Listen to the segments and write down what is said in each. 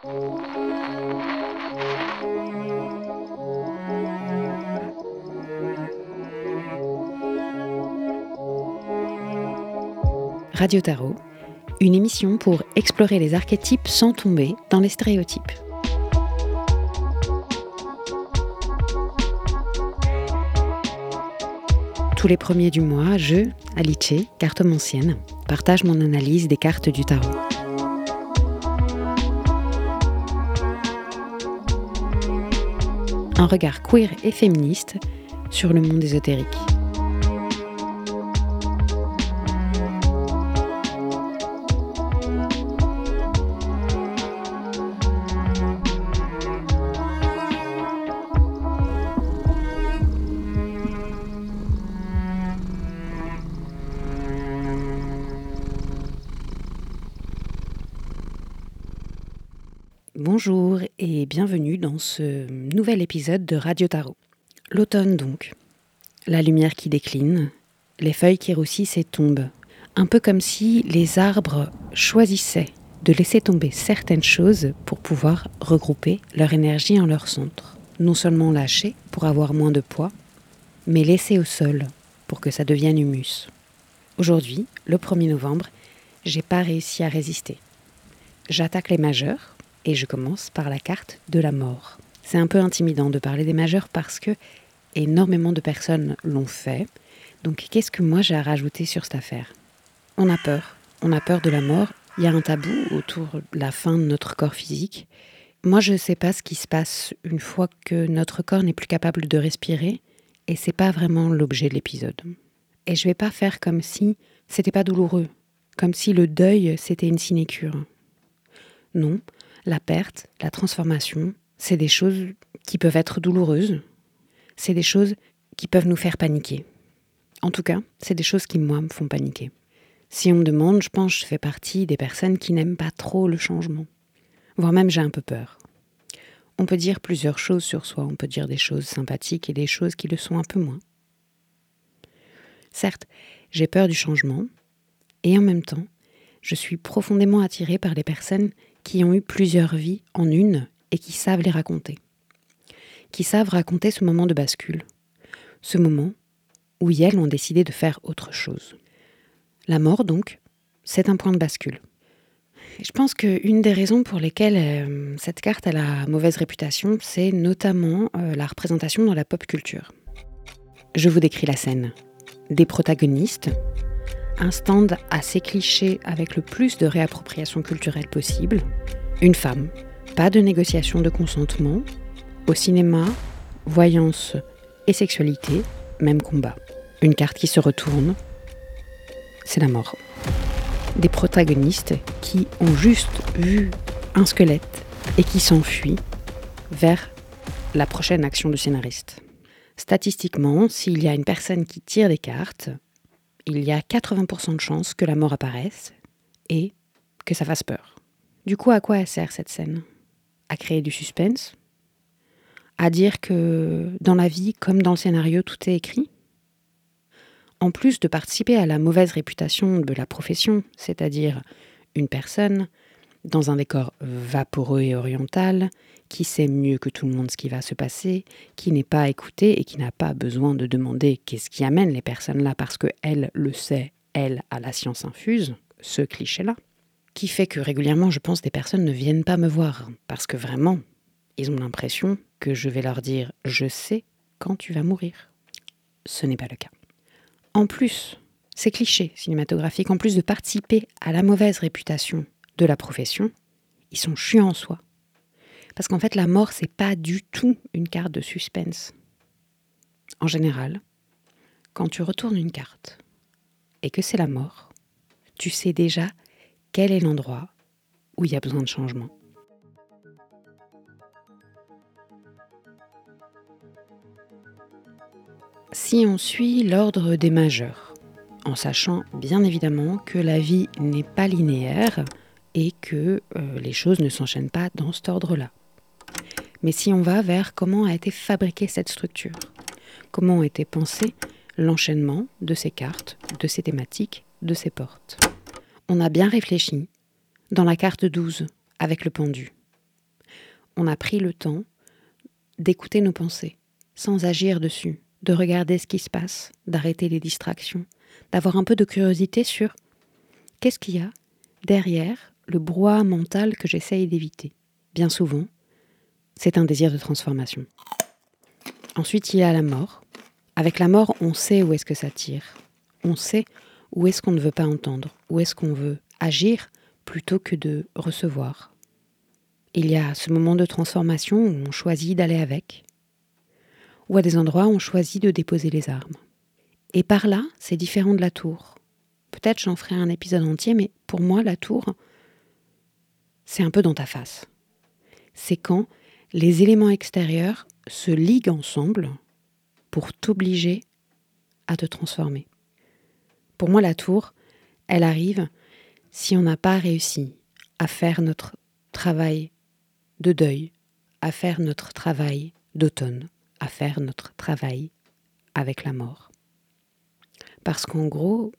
Radio Tarot, une émission pour explorer les archétypes sans tomber dans les stéréotypes. Tous les premiers du mois, je, Alice, cartomancienne, partage mon analyse des cartes du tarot. Un regard queer et féministe sur le monde ésotérique. Bonjour et bienvenue dans ce nouvel épisode de Radio Tarot. L'automne donc. La lumière qui décline, les feuilles qui roussissent et tombent. Un peu comme si les arbres choisissaient de laisser tomber certaines choses pour pouvoir regrouper leur énergie en leur centre. Non seulement lâcher pour avoir moins de poids, mais laisser au sol pour que ça devienne humus. Aujourd'hui, le 1er novembre, j'ai pas réussi à résister. J'attaque les majeurs, et je commence par la carte de la mort. C'est un peu intimidant de parler des majeurs parce que énormément de personnes l'ont fait. Donc qu'est-ce que moi j'ai à rajouter sur cette affaire? On a peur. On a peur de la mort. Il y a un tabou autour de la fin de notre corps physique. Moi, je ne sais pas ce qui se passe une fois que notre corps n'est plus capable de respirer, et c'est pas vraiment l'objet de l'épisode. Et je vais pas faire comme si c'était pas douloureux, comme si le deuil c'était une sinécure. Non, la perte, la transformation, c'est des choses qui peuvent être douloureuses, c'est des choses qui peuvent nous faire paniquer. En tout cas, c'est des choses qui, moi, me font paniquer. Si on me demande, je pense que je fais partie des personnes qui n'aiment pas trop le changement. Voire même j'ai un peu peur. On peut dire plusieurs choses sur soi, on peut dire des choses sympathiques et des choses qui le sont un peu moins. Certes, j'ai peur du changement, et en même temps, je suis profondément attirée par les personnes qui ont eu plusieurs vies en une et qui savent les raconter. Qui savent raconter ce moment de bascule. Ce moment où elles ont décidé de faire autre chose. La mort, donc, c'est un point de bascule. je pense qu'une des raisons pour lesquelles euh, cette carte a la mauvaise réputation, c'est notamment euh, la représentation dans la pop culture. Je vous décris la scène. Des protagonistes, un stand assez cliché avec le plus de réappropriation culturelle possible, une femme, pas de négociation de consentement, au cinéma, voyance et sexualité, même combat. Une carte qui se retourne, c'est la mort. Des protagonistes qui ont juste vu un squelette et qui s'enfuient vers la prochaine action du scénariste. Statistiquement, s'il y a une personne qui tire des cartes, il y a 80% de chances que la mort apparaisse et que ça fasse peur. Du coup, à quoi sert cette scène? À créer du suspense À dire que dans la vie, comme dans le scénario, tout est écrit. En plus de participer à la mauvaise réputation de la profession, c'est-à-dire une personne dans un décor vaporeux et oriental, qui sait mieux que tout le monde ce qui va se passer, qui n'est pas écouté et qui n'a pas besoin de demander qu'est-ce qui amène les personnes là parce qu'elle le sait, elle a la science infuse, ce cliché-là, qui fait que régulièrement je pense des personnes ne viennent pas me voir parce que vraiment, ils ont l'impression que je vais leur dire je sais quand tu vas mourir. Ce n'est pas le cas. En plus, ces clichés cinématographiques, en plus de participer à la mauvaise réputation de la profession, ils sont chiants en soi. Parce qu'en fait, la mort, c'est pas du tout une carte de suspense. En général, quand tu retournes une carte et que c'est la mort, tu sais déjà quel est l'endroit où il y a besoin de changement? Si on suit l'ordre des majeurs, en sachant bien évidemment que la vie n'est pas linéaire et que euh, les choses ne s'enchaînent pas dans cet ordre-là mais si on va vers comment a été fabriquée cette structure, comment a été pensé l'enchaînement de ces cartes, de ces thématiques, de ces portes. On a bien réfléchi dans la carte 12 avec le pendu. on a pris le temps d'écouter nos pensées, sans agir dessus, de regarder ce qui se passe, d'arrêter les distractions, d'avoir un peu de curiosité sur qu'est-ce qu'il y a derrière le brouhaha mental que j'essaye d'éviter. Bien souvent, c'est un désir de transformation. Ensuite, il y a la mort. Avec la mort, on sait où est-ce que ça tire. On sait où est-ce qu'on ne veut pas entendre, où est-ce qu'on veut agir plutôt que de recevoir? Il y a ce moment de transformation où on choisit d'aller avec, ou à des endroits où on choisit de déposer les armes. Et par là, c'est différent de la tour. Peut-être j'en ferai un épisode entier, mais pour moi, la tour, c'est un peu dans ta face. C'est quand les éléments extérieurs se liguent ensemble pour t'obliger à te transformer. Pour moi, la tour, elle arrive si on n'a pas réussi à faire notre travail de deuil, à faire notre travail d'automne, à faire notre travail avec la mort. Parce qu'en gros,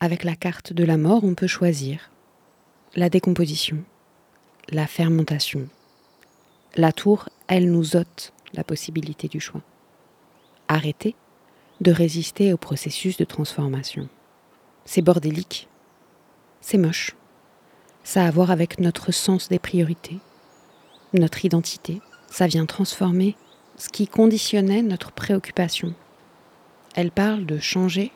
avec la carte de la mort, on peut choisir la décomposition, la fermentation. La tour, elle nous ôte la possibilité du choix. Arrêter de résister au processus de transformation. C'est bordélique, c'est moche. Ça a à voir avec notre sens des priorités, notre identité. Ça vient transformer ce qui conditionnait notre préoccupation. Elle parle de changer,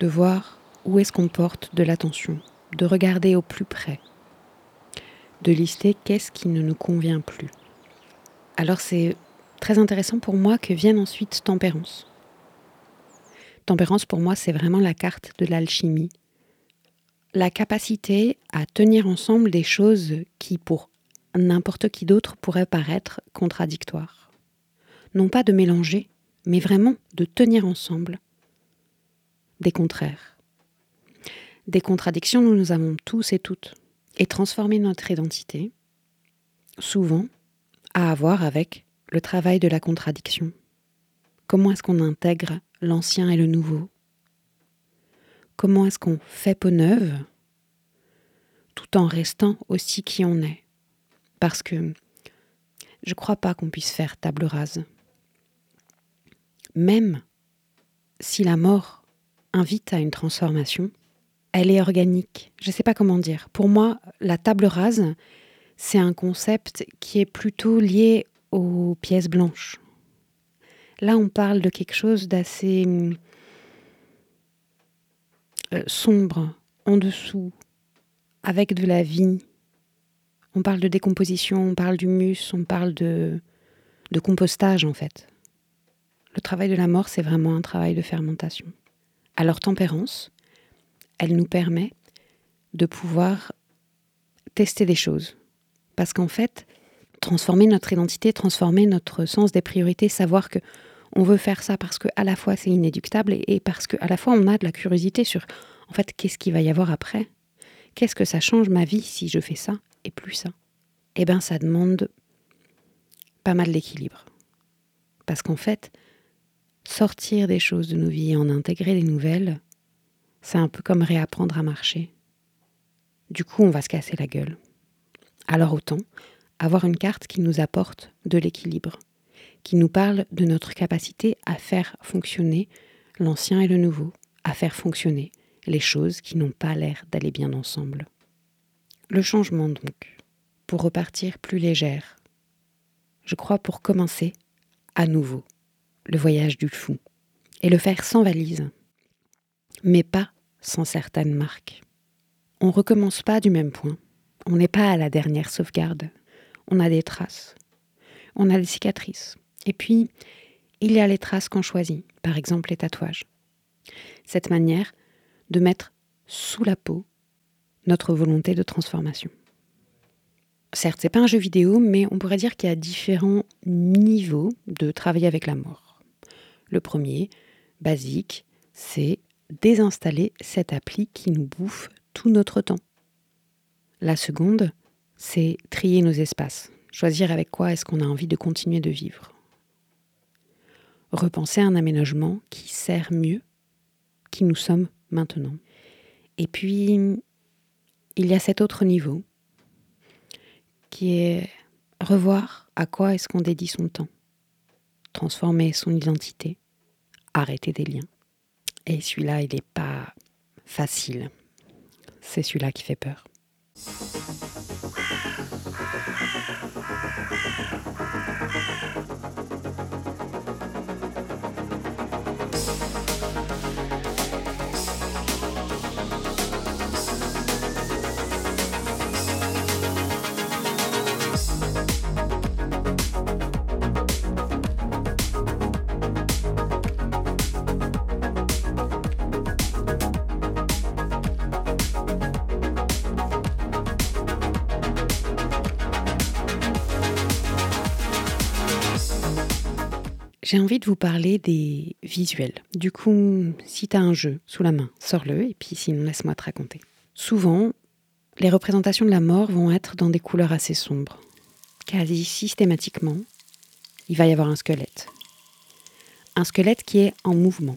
de voir où est-ce qu'on porte de l'attention, de regarder au plus près, de lister qu'est-ce qui ne nous convient plus. Alors c'est très intéressant pour moi que vienne ensuite tempérance. Tempérance pour moi c'est vraiment la carte de l'alchimie, la capacité à tenir ensemble des choses qui pour n'importe qui d'autre pourraient paraître contradictoires non pas de mélanger, mais vraiment de tenir ensemble des contraires. Des contradictions, nous nous avons tous et toutes. Et transformer notre identité, souvent, à avoir avec le travail de la contradiction. Comment est-ce qu'on intègre l'ancien et le nouveau Comment est-ce qu'on fait peau neuve tout en restant aussi qui on est? Parce que je ne crois pas qu'on puisse faire table rase même si la mort invite à une transformation, elle est organique. Je ne sais pas comment dire. Pour moi, la table rase, c'est un concept qui est plutôt lié aux pièces blanches. Là, on parle de quelque chose d'assez euh, sombre, en dessous, avec de la vie. On parle de décomposition, on parle d'humus, on parle de, de compostage en fait. Le travail de la mort, c'est vraiment un travail de fermentation. Alors tempérance, elle nous permet de pouvoir tester des choses. Parce qu'en fait, transformer notre identité, transformer notre sens des priorités, savoir que on veut faire ça parce que à la fois c'est inéductable et, parce que à la fois on a de la curiosité sur en fait qu'est-ce qu'il va y avoir après? Qu'est-ce que ça change ma vie si je fais ça et plus ça? Eh bien ça demande pas mal d'équilibre. Parce qu'en fait, sortir des choses de nos vies et en intégrer des nouvelles, c'est un peu comme réapprendre à marcher. Du coup, on va se casser la gueule. Alors autant avoir une carte qui nous apporte de l'équilibre, qui nous parle de notre capacité à faire fonctionner l'ancien et le nouveau, à faire fonctionner les choses qui n'ont pas l'air d'aller bien ensemble. Le changement donc, pour repartir plus légère. Je crois pour commencer à nouveau le voyage du fou, et le faire sans valise, mais pas sans certaines marques. On recommence pas du même point, on n'est pas à la dernière sauvegarde, on a des traces, on a des cicatrices, et puis il y a les traces qu'on choisit, par exemple les tatouages. Cette manière de mettre sous la peau notre volonté de transformation. Certes, c'est pas un jeu vidéo, mais on pourrait dire qu'il y a différents niveaux de travailler avec la mort. Le premier, basique, c'est désinstaller cette appli qui nous bouffe tout notre temps. La seconde, c'est trier nos espaces, choisir avec quoi est-ce qu'on a envie de continuer de vivre. Repenser un aménagement qui sert mieux qui nous sommes maintenant. Et puis, il y a cet autre niveau qui est revoir à quoi est-ce qu'on dédie son temps, transformer son identité, arrêter des liens. Et celui-là, il n'est pas facile. C'est celui-là qui fait peur. J'ai envie de vous parler des visuels. Du coup, si tu as un jeu sous la main, sors-le et puis sinon laisse-moi te raconter. Souvent, les représentations de la mort vont être dans des couleurs assez sombres. Quasi systématiquement, il va y avoir un squelette. Un squelette qui est en mouvement.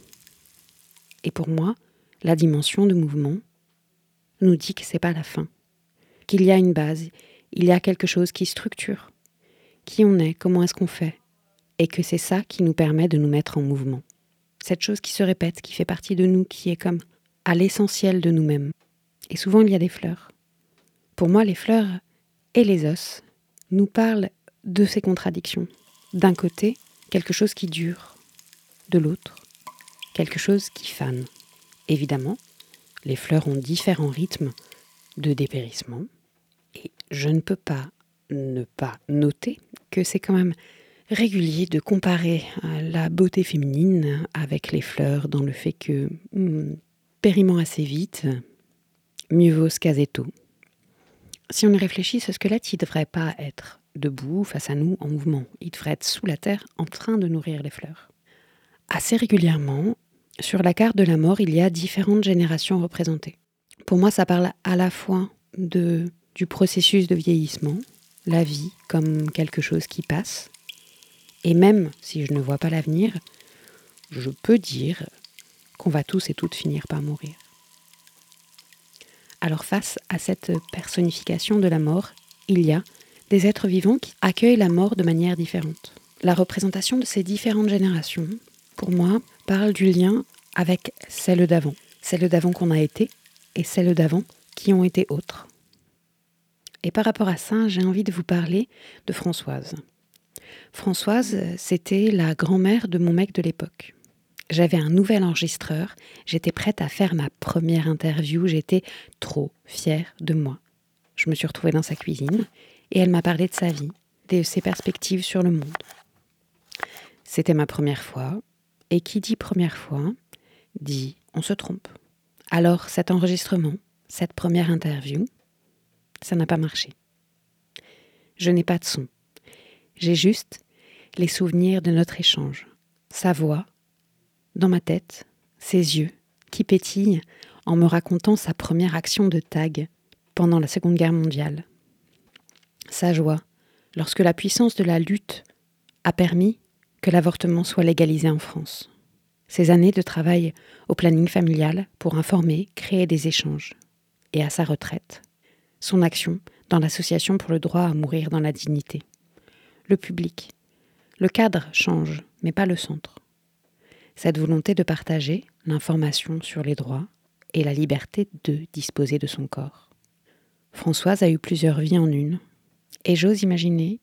Et pour moi, la dimension de mouvement nous dit que c'est pas la fin, qu'il y a une base, il y a quelque chose qui structure. Qui on est, comment est-ce qu'on fait, et que c'est ça qui nous permet de nous mettre en mouvement. Cette chose qui se répète, qui fait partie de nous, qui est comme à l'essentiel de nous-mêmes. Et souvent il y a des fleurs. Pour moi, les fleurs et les os nous parlent de ces contradictions. D'un côté, quelque chose qui dure, de l'autre, quelque chose qui fane. Évidemment, les fleurs ont différents rythmes de dépérissement, et je ne peux pas ne pas noter que c'est quand même régulier de comparer euh, la beauté féminine avec les fleurs dans le fait que hmm, périment assez vite, mieux vaut se caser tôt. Si on y réfléchit, ce squelette, il ne devrait pas être debout face à nous en mouvement. Il devrait être sous la terre en train de nourrir les fleurs. Assez régulièrement, sur la carte de la mort, il y a différentes générations représentées. Pour moi, ça parle à la fois de, du processus de vieillissement, la vie comme quelque chose qui passe, et même si je ne vois pas l'avenir, je peux dire qu'on va tous et toutes finir par mourir. Alors face à cette personnification de la mort, il y a des êtres vivants qui accueillent la mort de manière différente. La représentation de ces différentes générations, pour moi, parle du lien avec celle d'avant, celle d'avant qu'on a été et celle d'avant qui ont été autres. Et par rapport à ça, j'ai envie de vous parler de Françoise. Françoise, c'était la grand-mère de mon mec de l'époque. J'avais un nouvel enregistreur, j'étais prête à faire ma première interview, j'étais trop fière de moi. Je me suis retrouvée dans sa cuisine et elle m'a parlé de sa vie, de ses perspectives sur le monde. C'était ma première fois, et qui dit première fois, dit on se trompe. Alors cet enregistrement, cette première interview, ça n'a pas marché. Je n'ai pas de son. J'ai juste les souvenirs de notre échange, sa voix, dans ma tête, ses yeux qui pétillent en me racontant sa première action de tag pendant la Seconde Guerre mondiale. Sa joie lorsque la puissance de la lutte a permis que l'avortement soit légalisé en France. Ses années de travail au planning familial pour informer, créer des échanges. Et à sa retraite, son action dans l'association pour le droit à mourir dans la dignité le public. Le cadre change, mais pas le centre. Cette volonté de partager l'information sur les droits et la liberté de disposer de son corps. Françoise a eu plusieurs vies en une, et j'ose imaginer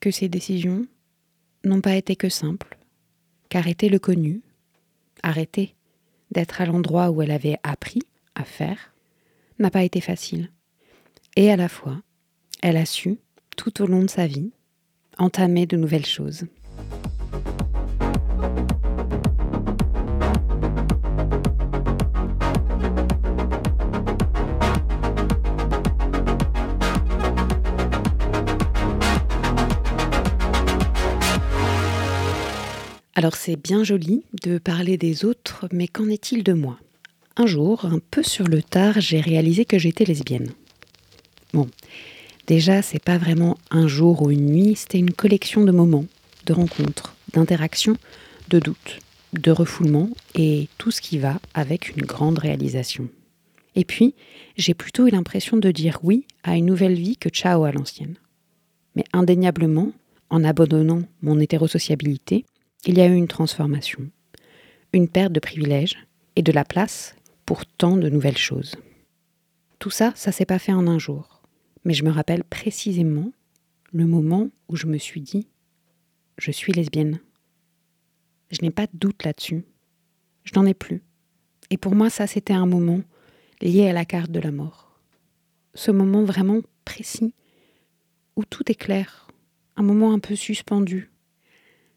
que ces décisions n'ont pas été que simples, qu'arrêter le connu, arrêter d'être à l'endroit où elle avait appris à faire, n'a pas été facile. Et à la fois, elle a su, tout au long de sa vie, entamer de nouvelles choses. Alors c'est bien joli de parler des autres, mais qu'en est-il de moi? Un jour, un peu sur le tard, j'ai réalisé que j'étais lesbienne. Bon, Déjà, c'est pas vraiment un jour ou une nuit, c'était une collection de moments, de rencontres, d'interactions, de doutes, de refoulements et tout ce qui va avec une grande réalisation. Et puis, j'ai plutôt eu l'impression de dire oui à une nouvelle vie que ciao à l'ancienne. Mais indéniablement, en abandonnant mon hétérosociabilité, il y a eu une transformation, une perte de privilèges et de la place pour tant de nouvelles choses. Tout ça, ça s'est pas fait en un jour. Mais je me rappelle précisément le moment où je me suis dit je suis lesbienne. Je n'ai pas de doute là-dessus. Je n'en ai plus. Et pour moi, ça, c'était un moment lié à la carte de la mort. Ce moment vraiment précis où tout est clair. Un moment un peu suspendu.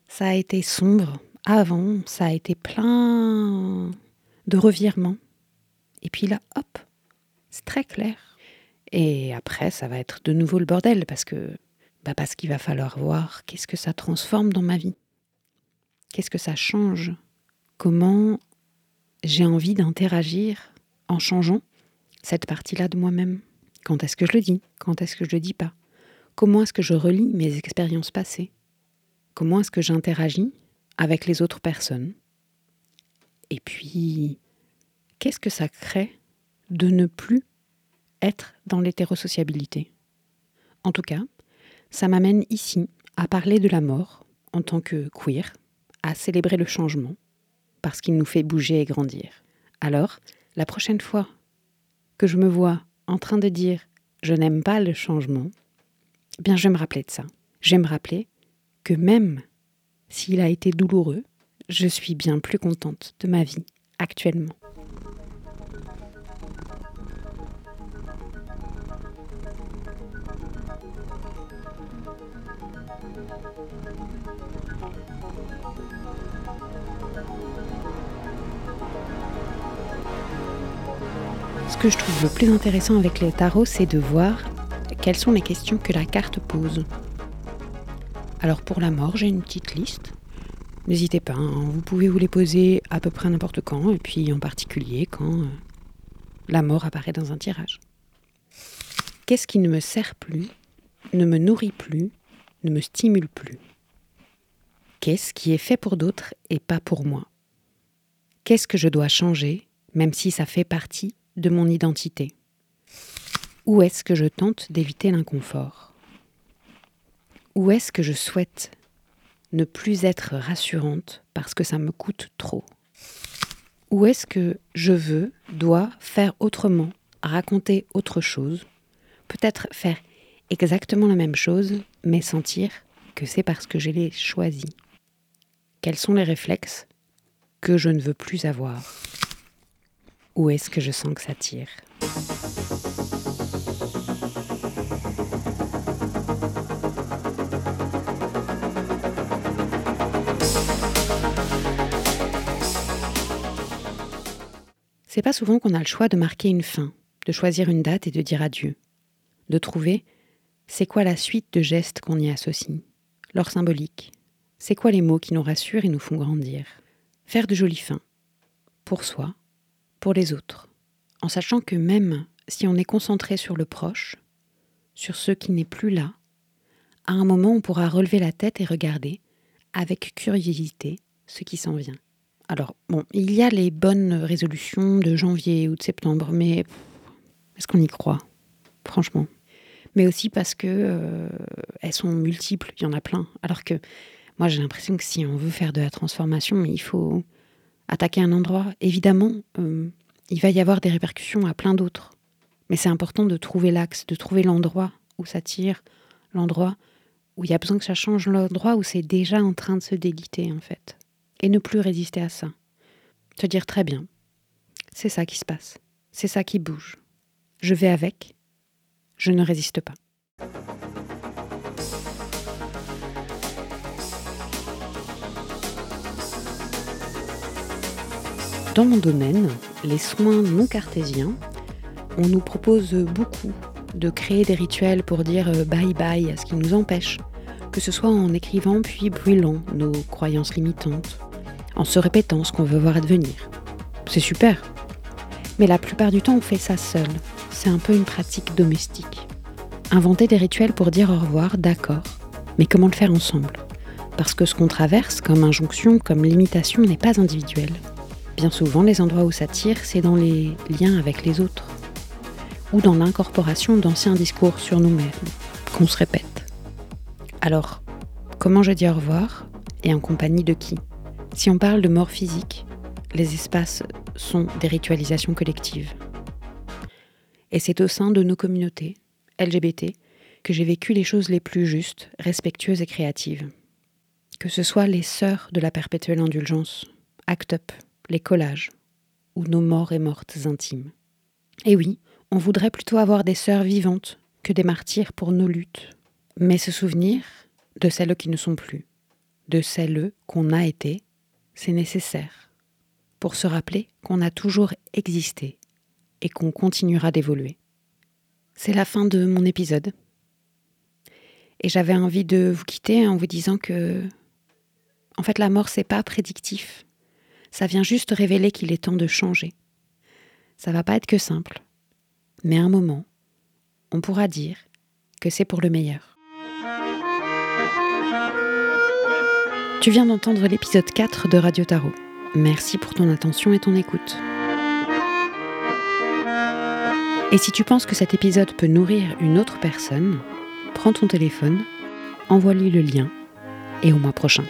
Ça a été sombre avant, ça a été plein de revirements. Et puis là, hop, c'est très clair. Et après, ça va être de nouveau le bordel parce que bah parce qu'il va falloir voir qu'est-ce que ça transforme dans ma vie. Qu'est-ce que ça change? Comment j'ai envie d'interagir en changeant cette partie-là de moi-même? Quand est-ce que je le dis? Quand est-ce que je le dis pas? Comment est-ce que je relis mes expériences passées? Comment est-ce que j'interagis avec les autres personnes? Et puis, qu'est-ce que ça crée de ne plus être dans l'hétérosociabilité En tout cas, ça m'amène ici à parler de la mort en tant que queer, à célébrer le changement, parce qu'il nous fait bouger et grandir. Alors, la prochaine fois que je me vois en train de dire je n'aime pas le changement, eh bien je vais me rappeler de ça. Je vais me rappeler que même s'il a été douloureux, je suis bien plus contente de ma vie actuellement. Ce que je trouve le plus intéressant avec les tarots, c'est de voir quelles sont les questions que la carte pose. Alors pour la mort, j'ai une petite liste. N'hésitez pas, hein, vous pouvez vous les poser à peu près n'importe quand, et puis en particulier quand euh, la mort apparaît dans un tirage. Qu'est-ce qui ne me sert plus, ne me nourrit plus, me stimule plus. Qu'est-ce qui est fait pour d'autres et pas pour moi? Qu'est-ce que je dois changer, même si ça fait partie de mon identité? Où est-ce que je tente d'éviter l'inconfort? Où est-ce que je souhaite ne plus être rassurante parce que ça me coûte trop? Où est-ce que je veux, dois faire autrement, raconter autre chose, peut-être faire exactement la même chose, mais sentir que c'est parce que je l'ai choisi. Quels sont les réflexes que je ne veux plus avoir? Où est-ce que je sens que ça tire? C'est pas souvent qu'on a le choix de marquer une fin, de choisir une date et de dire adieu, de trouver c'est quoi la suite de gestes qu'on y associe, leur symbolique, c'est quoi les mots qui nous rassurent et nous font grandir, faire de jolies fins, pour soi pour les autres, en sachant que même si on est concentré sur le proche, sur ce qui n'est plus là, à un moment on pourra relever la tête et regarder avec curiosité ce qui s'en vient. Alors, bon, il y a les bonnes résolutions de janvier ou de septembre, mais est-ce qu'on y croit? Franchement. Mais aussi parce que euh, elles sont multiples, il y en a plein. Alors que moi j'ai l'impression que si on veut faire de la transformation, il faut attaquer un endroit, évidemment, euh, il va y avoir des répercussions à plein d'autres. Mais c'est important de trouver l'axe, de trouver l'endroit où ça tire, l'endroit où il y a besoin que ça change, l'endroit où c'est déjà en train de se déliter, en fait. Et ne plus résister à ça. Se dire très bien, c'est ça qui se passe, c'est ça qui bouge. Je vais avec, je ne résiste pas. Dans mon domaine, les soins non cartésiens, on nous propose beaucoup de créer des rituels pour dire euh, bye bye à ce qui nous empêche, que ce soit en écrivant puis brûlant nos croyances limitantes, en se répétant ce qu'on veut voir advenir. C'est super. Mais la plupart du temps, on fait ça seul. C'est un peu une pratique domestique. Inventer des rituels pour dire au revoir, d'accord. Mais comment le faire ensemble? Parce que ce qu'on traverse comme injonction, comme limitation, n'est pas individuel. Bien souvent, les endroits où ça tire, c'est dans les liens avec les autres, ou dans l'incorporation d'anciens discours sur nous-mêmes, qu'on se répète. Alors, comment je dis au revoir et en compagnie de qui? Si on parle de mort physique, les espaces sont des ritualisations collectives. Et c'est au sein de nos communautés, LGBT, que j'ai vécu les choses les plus justes, respectueuses et créatives. Que ce soit les sœurs de la perpétuelle indulgence, Act Up, les collages, ou nos morts et mortes intimes. Et oui, on voudrait plutôt avoir des sœurs vivantes que des martyrs pour nos luttes, mais se souvenir de celles qui ne sont plus, de celles qu'on a été, c'est nécessaire pour se rappeler qu'on a toujours existé et qu'on continuera d'évoluer. C'est la fin de mon épisode. Et j'avais envie de vous quitter en vous disant que, en fait, la mort, c'est pas prédictif. Ça vient juste révéler qu'il est temps de changer. Ça va pas être que simple. Mais un moment, on pourra dire que c'est pour le meilleur. Tu viens d'entendre l'épisode 4 de Radio Tarot. Merci pour ton attention et ton écoute. Et si tu penses que cet épisode peut nourrir une autre personne, prends ton téléphone, envoie-lui le lien et au mois prochain.